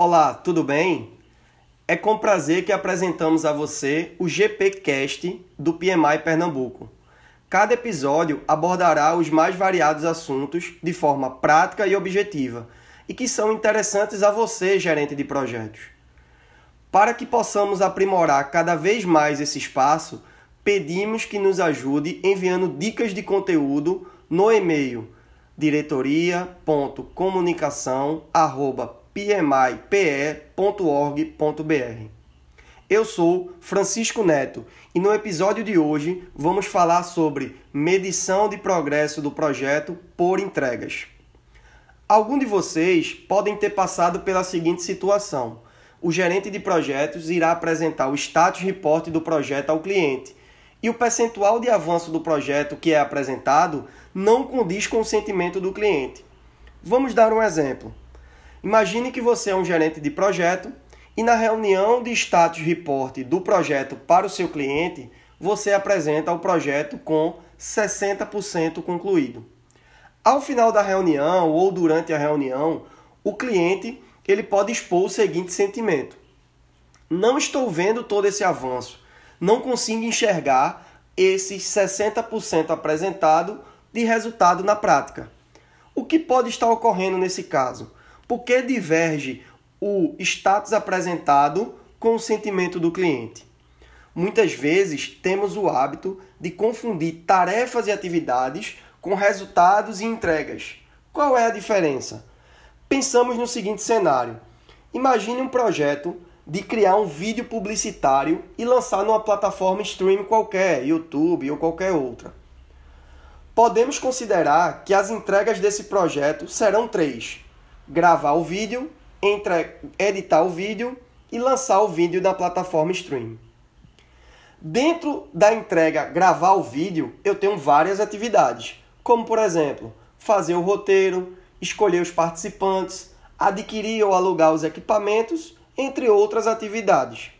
Olá, tudo bem? É com prazer que apresentamos a você o GPcast do PMI Pernambuco. Cada episódio abordará os mais variados assuntos de forma prática e objetiva e que são interessantes a você, gerente de projetos. Para que possamos aprimorar cada vez mais esse espaço, pedimos que nos ajude enviando dicas de conteúdo no e-mail diretoria.comunicação@pmipe.org.br. Eu sou Francisco Neto e no episódio de hoje vamos falar sobre medição de progresso do projeto por entregas. Algum de vocês podem ter passado pela seguinte situação: o gerente de projetos irá apresentar o status report do projeto ao cliente e o percentual de avanço do projeto que é apresentado não condiz com o sentimento do cliente. Vamos dar um exemplo. Imagine que você é um gerente de projeto e na reunião de status report do projeto para o seu cliente, você apresenta o projeto com 60% concluído. Ao final da reunião ou durante a reunião, o cliente ele pode expor o seguinte sentimento: Não estou vendo todo esse avanço, não consigo enxergar esses 60% apresentado de resultado na prática. O que pode estar ocorrendo nesse caso? Por que diverge o status apresentado com o sentimento do cliente? Muitas vezes temos o hábito de confundir tarefas e atividades com resultados e entregas. Qual é a diferença? Pensamos no seguinte cenário: imagine um projeto de criar um vídeo publicitário e lançar numa plataforma streaming qualquer, YouTube ou qualquer outra. Podemos considerar que as entregas desse projeto serão três: gravar o vídeo, entre... editar o vídeo e lançar o vídeo na plataforma streaming. Dentro da entrega gravar o vídeo, eu tenho várias atividades, como por exemplo, fazer o roteiro, escolher os participantes, adquirir ou alugar os equipamentos entre outras atividades.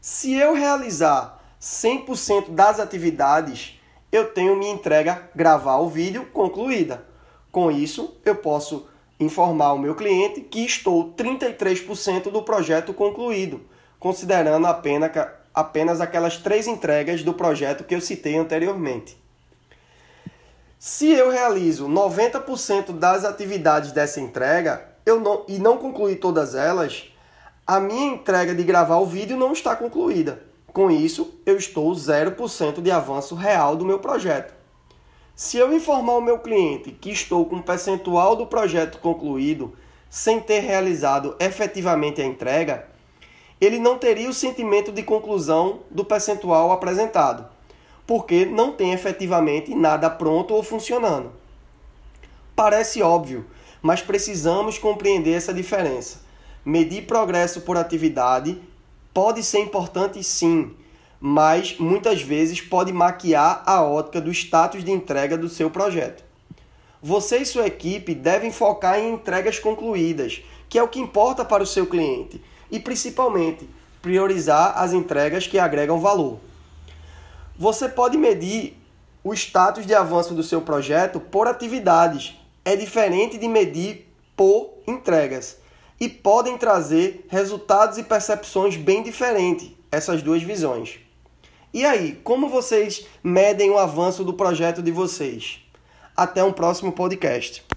Se eu realizar 100% das atividades, eu tenho minha entrega gravar o vídeo concluída. Com isso, eu posso informar o meu cliente que estou 33% do projeto concluído, considerando apenas, apenas aquelas três entregas do projeto que eu citei anteriormente. Se eu realizo 90% das atividades dessa entrega eu não, e não concluir todas elas, a minha entrega de gravar o vídeo não está concluída. Com isso, eu estou 0% de avanço real do meu projeto. Se eu informar o meu cliente que estou com um percentual do projeto concluído sem ter realizado efetivamente a entrega, ele não teria o sentimento de conclusão do percentual apresentado, porque não tem efetivamente nada pronto ou funcionando. Parece óbvio, mas precisamos compreender essa diferença. Medir progresso por atividade pode ser importante sim, mas muitas vezes pode maquiar a ótica do status de entrega do seu projeto. Você e sua equipe devem focar em entregas concluídas, que é o que importa para o seu cliente, e principalmente priorizar as entregas que agregam valor. Você pode medir o status de avanço do seu projeto por atividades, é diferente de medir por entregas e podem trazer resultados e percepções bem diferentes, essas duas visões. E aí, como vocês medem o avanço do projeto de vocês? Até um próximo podcast.